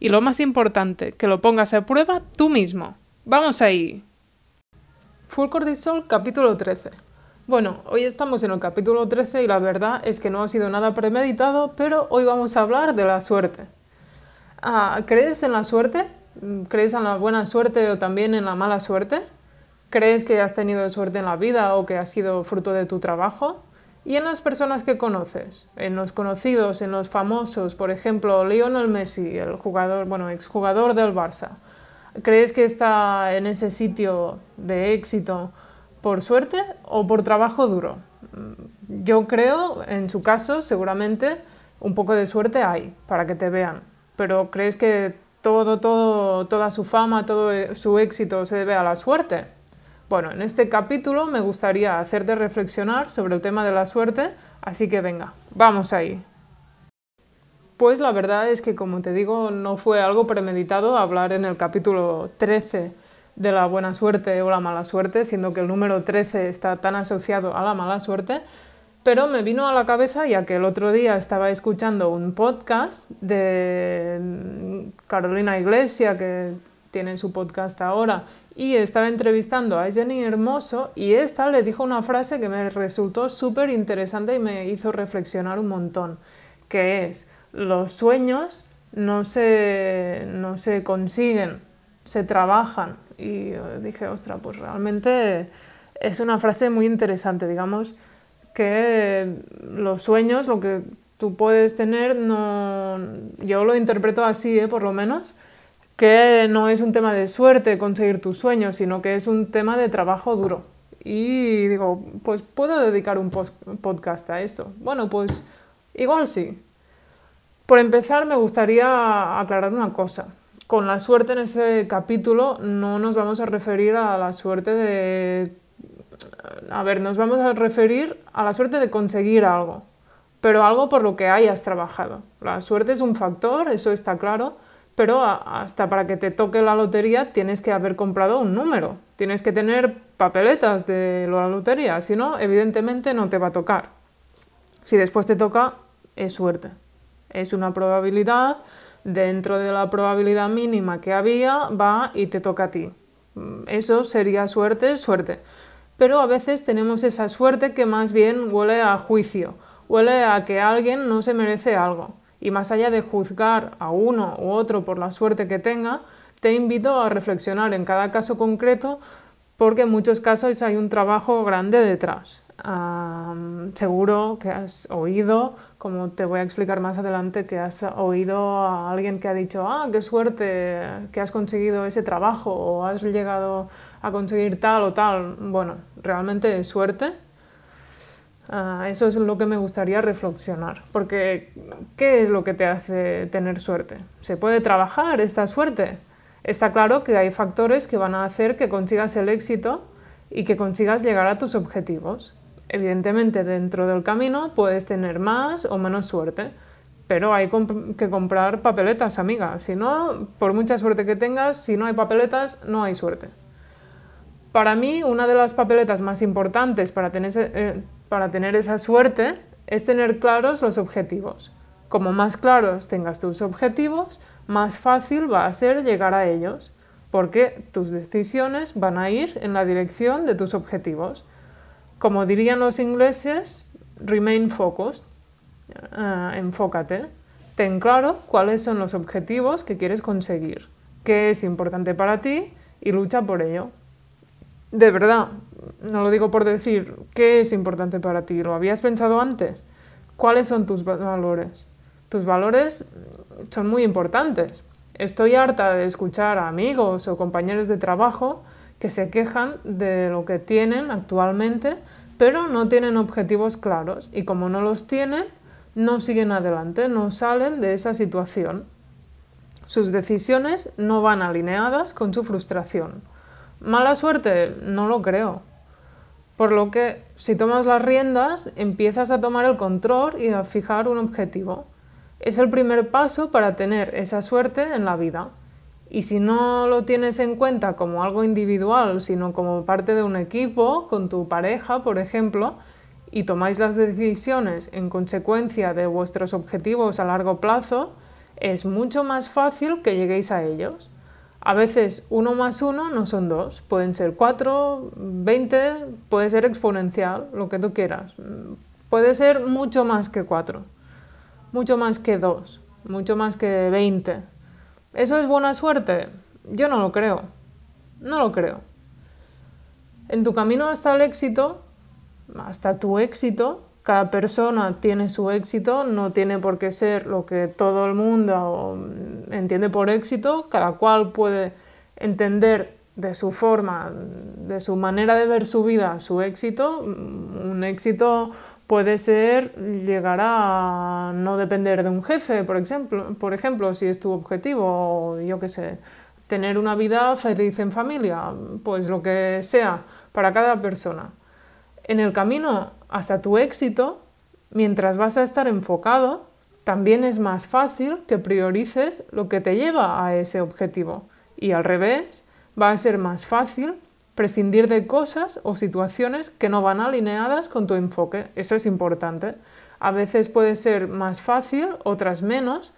Y lo más importante, que lo pongas a prueba tú mismo. ¡Vamos ahí! Full Cortisol, capítulo 13. Bueno, hoy estamos en el capítulo 13 y la verdad es que no ha sido nada premeditado, pero hoy vamos a hablar de la suerte. Ah, ¿Crees en la suerte? ¿Crees en la buena suerte o también en la mala suerte? ¿Crees que has tenido suerte en la vida o que ha sido fruto de tu trabajo? ¿Y en las personas que conoces? En los conocidos, en los famosos, por ejemplo, Lionel Messi, el jugador, bueno, exjugador del Barça. ¿Crees que está en ese sitio de éxito por suerte o por trabajo duro? Yo creo, en su caso, seguramente un poco de suerte hay para que te vean. Pero ¿crees que todo, todo, toda su fama, todo su éxito se debe a la suerte? Bueno, en este capítulo me gustaría hacerte reflexionar sobre el tema de la suerte, así que venga, vamos ahí. Pues la verdad es que, como te digo, no fue algo premeditado hablar en el capítulo 13 de la buena suerte o la mala suerte, siendo que el número 13 está tan asociado a la mala suerte, pero me vino a la cabeza ya que el otro día estaba escuchando un podcast de Carolina Iglesia, que tiene su podcast ahora, y estaba entrevistando a Jenny Hermoso y esta le dijo una frase que me resultó súper interesante y me hizo reflexionar un montón, que es, los sueños no se, no se consiguen, se trabajan. Y dije, ostra, pues realmente es una frase muy interesante, digamos, que los sueños, lo que tú puedes tener, no, yo lo interpreto así, ¿eh? por lo menos, que no es un tema de suerte conseguir tus sueños, sino que es un tema de trabajo duro. Y digo, pues puedo dedicar un podcast a esto. Bueno, pues igual sí. Por empezar, me gustaría aclarar una cosa. Con la suerte en este capítulo no nos vamos a referir a la suerte de... A ver, nos vamos a referir a la suerte de conseguir algo, pero algo por lo que hayas trabajado. La suerte es un factor, eso está claro, pero hasta para que te toque la lotería tienes que haber comprado un número, tienes que tener papeletas de la lotería, si no, evidentemente no te va a tocar. Si después te toca, es suerte. Es una probabilidad, dentro de la probabilidad mínima que había, va y te toca a ti. Eso sería suerte, suerte. Pero a veces tenemos esa suerte que más bien huele a juicio, huele a que alguien no se merece algo. Y más allá de juzgar a uno u otro por la suerte que tenga, te invito a reflexionar en cada caso concreto porque en muchos casos hay un trabajo grande detrás. seguro que has oído, como te voy a explicar más adelante, que has oído a alguien que ha dicho, ah, qué suerte que has conseguido ese trabajo o has llegado a conseguir tal o tal. Bueno, realmente es suerte, Ah, eso es lo que me gustaría reflexionar, porque ¿qué es lo que te hace tener suerte? ¿Se puede trabajar esta suerte? Está claro que hay factores que van a hacer que consigas el éxito y que consigas llegar a tus objetivos. Evidentemente, dentro del camino puedes tener más o menos suerte, pero hay que comprar papeletas, amiga. Si no, por mucha suerte que tengas, si no hay papeletas, no hay suerte. Para mí, una de las papeletas más importantes para tener, eh, para tener esa suerte es tener claros los objetivos. Como más claros tengas tus objetivos, más fácil va a ser llegar a ellos, porque tus decisiones van a ir en la dirección de tus objetivos. Como dirían los ingleses, remain focused, eh, enfócate, ten claro cuáles son los objetivos que quieres conseguir, qué es importante para ti y lucha por ello. De verdad, no lo digo por decir, ¿qué es importante para ti? ¿Lo habías pensado antes? ¿Cuáles son tus valores? Tus valores son muy importantes. Estoy harta de escuchar a amigos o compañeros de trabajo que se quejan de lo que tienen actualmente, pero no tienen objetivos claros y como no los tienen, no siguen adelante, no salen de esa situación. Sus decisiones no van alineadas con su frustración. Mala suerte, no lo creo. Por lo que, si tomas las riendas, empiezas a tomar el control y a fijar un objetivo. Es el primer paso para tener esa suerte en la vida. Y si no lo tienes en cuenta como algo individual, sino como parte de un equipo, con tu pareja, por ejemplo, y tomáis las decisiones en consecuencia de vuestros objetivos a largo plazo, es mucho más fácil que lleguéis a ellos. A veces uno más uno no son dos, pueden ser cuatro, veinte, puede ser exponencial, lo que tú quieras. Puede ser mucho más que cuatro, mucho más que dos, mucho más que veinte. ¿Eso es buena suerte? Yo no lo creo, no lo creo. En tu camino hasta el éxito, hasta tu éxito, cada persona tiene su éxito, no tiene por qué ser lo que todo el mundo entiende por éxito, cada cual puede entender de su forma, de su manera de ver su vida, su éxito. Un éxito puede ser llegar a no depender de un jefe, por ejemplo, por ejemplo si es tu objetivo, o yo qué sé, tener una vida feliz en familia, pues lo que sea, para cada persona. En el camino hasta tu éxito, mientras vas a estar enfocado, también es más fácil que priorices lo que te lleva a ese objetivo. Y al revés, va a ser más fácil prescindir de cosas o situaciones que no van alineadas con tu enfoque. Eso es importante. A veces puede ser más fácil, otras menos,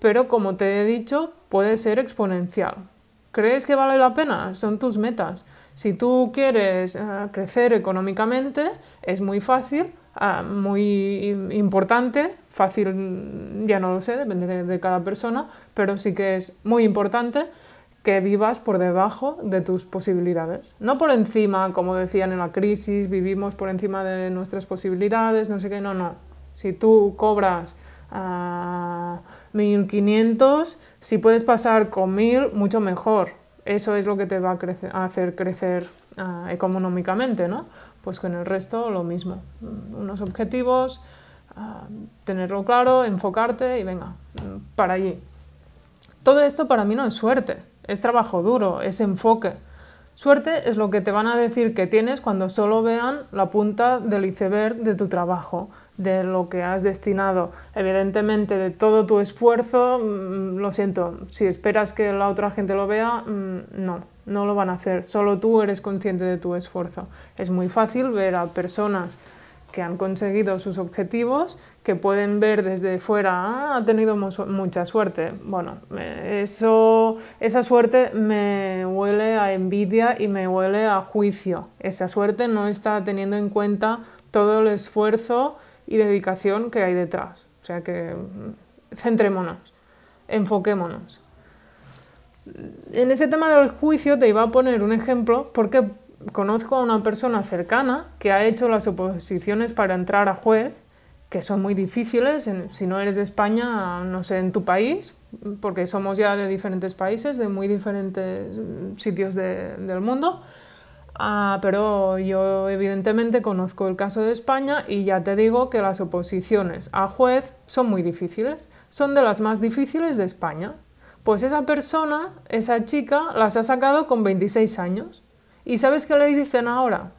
pero como te he dicho, puede ser exponencial. ¿Crees que vale la pena? Son tus metas. Si tú quieres eh, crecer económicamente, es muy fácil, ah, muy importante, fácil ya no lo sé, depende de, cada persona, pero sí que es muy importante que vivas por debajo de tus posibilidades. No por encima, como decían en la crisis, vivimos por encima de nuestras posibilidades, no sé qué, no, no. Si tú cobras 1.500, ah, si puedes pasar con 1.000, mucho mejor eso es lo que te va a, hacer crecer ah, económicamente, ¿no? Pues con el resto lo mismo. Unos objetivos, ah, tenerlo claro, enfocarte y venga, para allí. Todo esto para mí no es suerte, es trabajo duro, es enfoque. Suerte es lo que te van a decir que tienes cuando solo vean la punta del iceberg de tu trabajo, de lo que has destinado, evidentemente de todo tu esfuerzo, mm, lo siento, si esperas que la otra gente lo vea, mm, no, no lo van a hacer, solo tú eres consciente de tu esfuerzo. Es muy fácil ver a personas que han conseguido sus objetivos, que pueden ver desde fuera, ah, ha tenido mucha suerte. Bueno, eso, esa suerte me huele a envidia y me huele a juicio. Esa suerte no está teniendo en cuenta todo el esfuerzo y dedicación que hay detrás. O sea que mm, centrémonos, enfoquémonos. En ese tema del juicio te iba a poner un ejemplo porque conozco a una persona cercana que ha hecho las oposiciones para entrar a juez, que son muy difíciles, si no eres de España, no sé, en tu país, porque somos ya de diferentes países, de muy diferentes sitios del mundo. Ah, pero yo evidentemente conozco el caso de España y ya te digo que las oposiciones a juez son muy difíciles, son de las más difíciles de España. Pues esa persona, esa chica, las ha sacado con 26 años. ¿Y sabes qué le dicen ahora?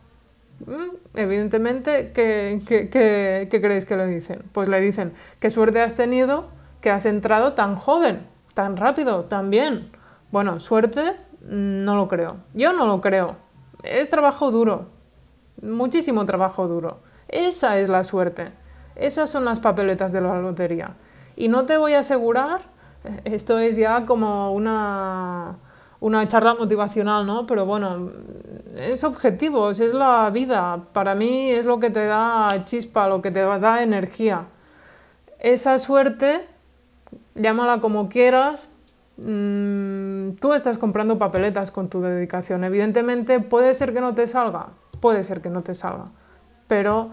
Mm, evidentemente, ¿qué, qué creéis que le dicen? Pues le dicen, qué suerte has tenido que has entrado tan joven, tan rápido, tan bien. Bueno, suerte mm, no lo creo. Yo no lo creo es trabajo duro, muchísimo trabajo duro. Esa es la suerte. Esas son las papeletas de la lotería. Y no te voy a asegurar, esto es ya como una, una charla motivacional, ¿no? Pero bueno, es objetivos, es la vida. Para mí es lo que te da chispa, lo que te da energía. Esa suerte, llámala como quieras, Mm, tú estás comprando papeletas con tu dedicación. Evidentemente puede ser que no te salga, puede ser que no te salga, pero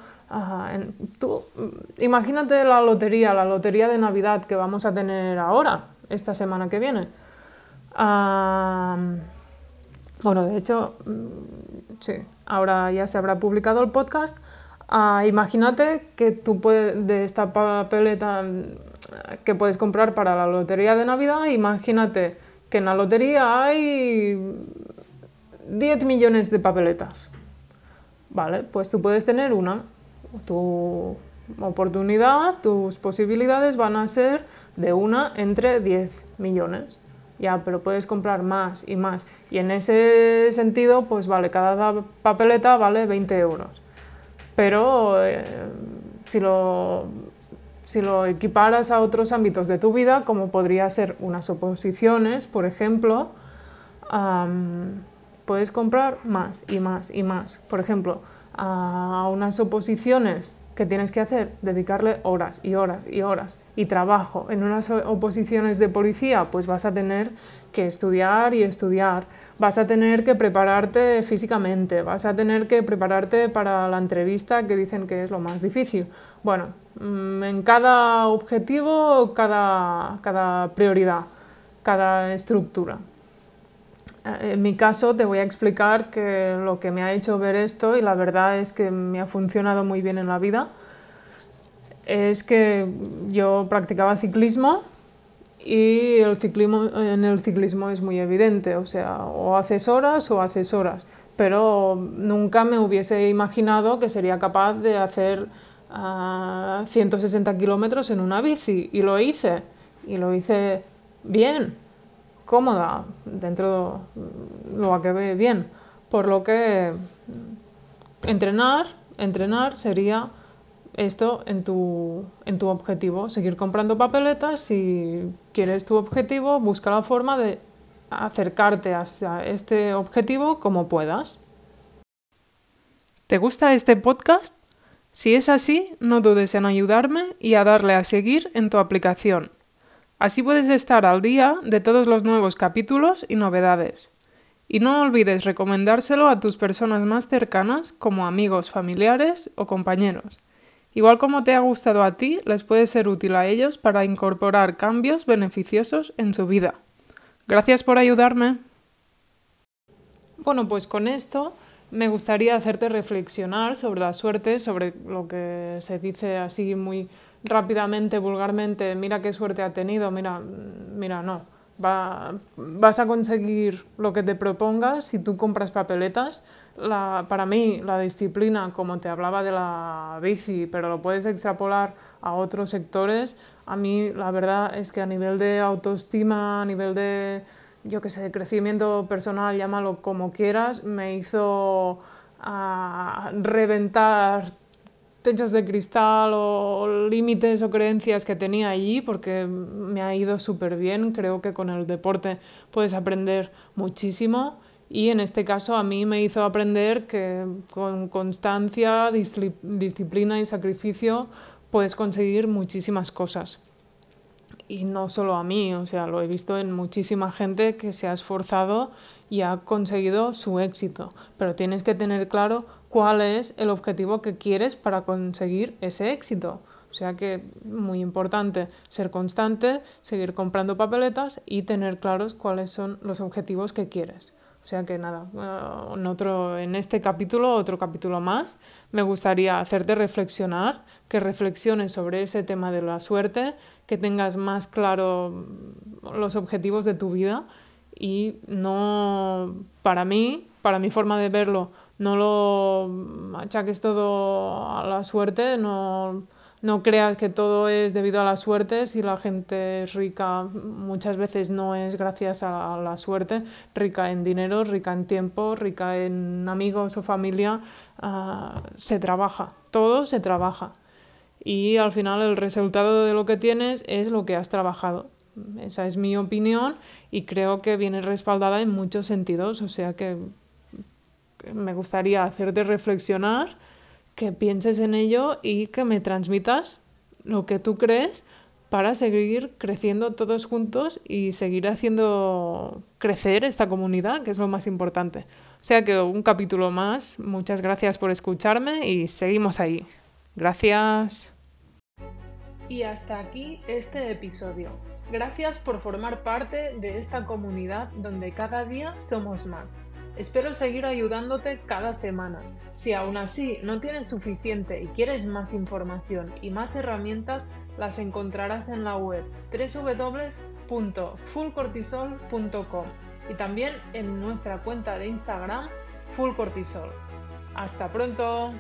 tú mm, imagínate la lotería, la lotería de Navidad que vamos a tener ahora, esta semana que viene. Bueno, de hecho, mm, sí, ahora ya se habrá publicado el podcast. Ah, imagínate que tú puedes, de esta papeleta que puedes comprar para la lotería de Navidad, imagínate que en la lotería hay 10 millones de papeletas. Vale, pues tú puedes tener una. Tu oportunidad, tus posibilidades van a ser de una entre 10 millones. Ya, pero puedes comprar más y más. Y en ese sentido, pues vale, cada papeleta vale 20 euros. Pero eh, si, lo, si lo equiparas a otros ámbitos de tu vida, como podría ser unas oposiciones, por ejemplo, puedes comprar más y más y más. Por ejemplo, a unas oposiciones que tienes que hacer, dedicarle horas y horas y horas y trabajo. En unas oposiciones de policía, pues vas a tener que estudiar y estudiar, vas a tener que prepararte físicamente, vas a tener que prepararte para la entrevista que dicen que es lo más difícil. Bueno, mm, en cada objetivo, cada, cada prioridad, cada estructura. Eh, en mi caso te voy a explicar que lo que me ha hecho ver esto, y la verdad es que me ha funcionado muy bien en la vida, es que yo practicaba ciclismo y el ciclismo, en el ciclismo es muy evidente, o sea, o haces horas o haces horas, pero nunca me hubiese imaginado que sería capaz de hacer 160 ah, kilómetros en una bici, y lo hice, y lo hice bien cómoda, dentro lo que ve bien. Por lo que entrenar, entrenar sería esto en tu, en tu objetivo, seguir comprando papeletas, si quieres tu objetivo, busca la forma de acercarte hasta este objetivo como puedas. ¿Te gusta este podcast? Si es así, no dudes en ayudarme y a darle a seguir en tu aplicación. Así puedes estar al día de todos los nuevos capítulos y novedades. Y no olvides recomendárselo a tus personas más cercanas como amigos, familiares o compañeros. Igual como te ha gustado a ti, les puede ser útil a ellos para incorporar cambios beneficiosos en su vida. Gracias por ayudarme. Bueno, pues con esto me gustaría hacerte reflexionar sobre la suerte, sobre lo que se dice así muy rápidamente, vulgarmente, mira qué suerte ha tenido, mira, mira, no. Va, vas a conseguir lo que te propongas si tú compras papeletas. La, para mí, la disciplina, como te hablaba de la bici, pero lo puedes extrapolar a otros sectores, a mí la verdad es que a nivel de autoestima, a nivel de, yo qué sé, crecimiento personal, llámalo como quieras, me hizo a reventar techos de cristal o límites o creencias que tenía allí porque me ha ido súper bien. Creo que con el deporte puedes aprender muchísimo y en este caso a mí me hizo aprender que con constancia, disciplina y sacrificio puedes conseguir muchísimas cosas. Y no solo a mí, o sea, lo he visto en muchísima gente que se ha esforzado y ha conseguido su éxito. Pero tienes que tener claro cuál es el objetivo que quieres para conseguir ese éxito. O sea que muy importante ser constante, seguir comprando papeletas y tener claros cuáles son los objetivos que quieres. O sea que nada, eh, en, otro, en este capítulo, otro capítulo más, me gustaría hacerte reflexionar, que reflexiones sobre ese tema de la suerte, que tengas más claro los objetivos de tu vida y no, para mí, para mi forma de verlo, no lo achaques todo a la suerte, no, no creas que todo es debido a la suerte, si la gente es rica muchas veces no es gracias a la suerte, rica en dinero, rica en tiempo, rica en amigos o familia, ah, se trabaja, todo se trabaja. Y al final el resultado de lo que tienes es lo que has trabajado. Esa es mi opinión y creo que viene respaldada en muchos sentidos, o sea que me gustaría hacerte reflexionar, que pienses en ello y que me transmitas lo que tú crees para seguir creciendo todos juntos y seguir haciendo crecer esta comunidad, que es lo más importante. O sea que un capítulo más, muchas gracias por escucharme y seguimos ahí. Gracias. Y hasta aquí este episodio. Gracias por formar parte de esta comunidad donde cada día somos más. Espero seguir ayudándote cada semana. Si aún así no tienes suficiente y quieres más información y más herramientas, las encontrarás en la web www.fullcortisol.com y también en nuestra cuenta de Instagram fullcortisol. ¡Hasta pronto!